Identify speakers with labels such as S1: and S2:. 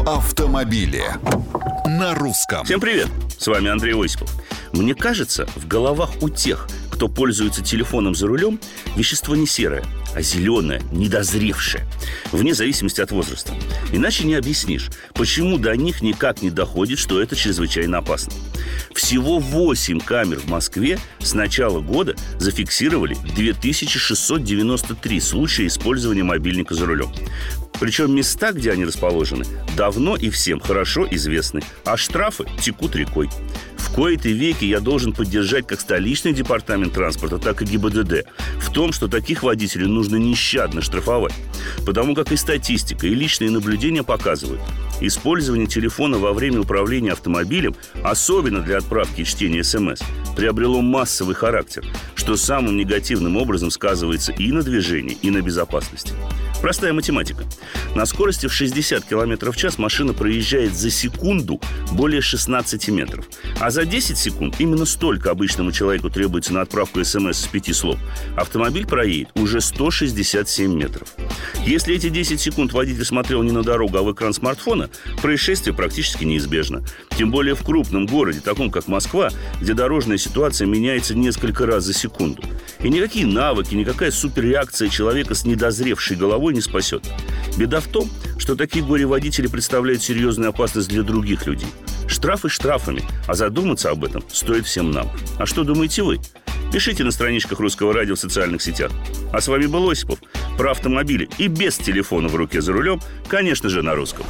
S1: Про автомобили на русском.
S2: Всем привет! С вами Андрей Осипов. Мне кажется, в головах у тех, кто пользуется телефоном за рулем, вещество не серое, а зеленое, недозревшее, вне зависимости от возраста. Иначе не объяснишь, почему до них никак не доходит, что это чрезвычайно опасно. Всего 8 камер в Москве с начала года зафиксировали 2693 случая использования мобильника за рулем. Причем места, где они расположены, давно и всем хорошо известны, а штрафы текут рекой. В кои-то веки я должен поддержать как столичный департамент транспорта, так и ГИБДД в том, что таких водителей нужно нещадно штрафовать. Потому как и статистика, и личные наблюдения показывают, использование телефона во время управления автомобилем, особенно для отправки и чтения СМС, приобрело массовый характер, что самым негативным образом сказывается и на движении, и на безопасности. Простая математика. На скорости в 60 км в час машина проезжает за секунду более 16 метров. А за 10 секунд именно столько обычному человеку требуется на отправку смс с 5 слов. Автомобиль проедет уже 167 метров. Если эти 10 секунд водитель смотрел не на дорогу, а в экран смартфона, происшествие практически неизбежно. Тем более в крупном городе, таком как Москва, где дорожная ситуация меняется несколько раз за секунду. И никакие навыки, никакая суперреакция человека с недозревшей головой не спасет. Беда в том, что такие горе-водители представляют серьезную опасность для других людей. Штрафы штрафами, а задуматься об этом стоит всем нам. А что думаете вы? Пишите на страничках Русского радио в социальных сетях. А с вами был Осипов про автомобили и без телефона в руке за рулем, конечно же, на русском.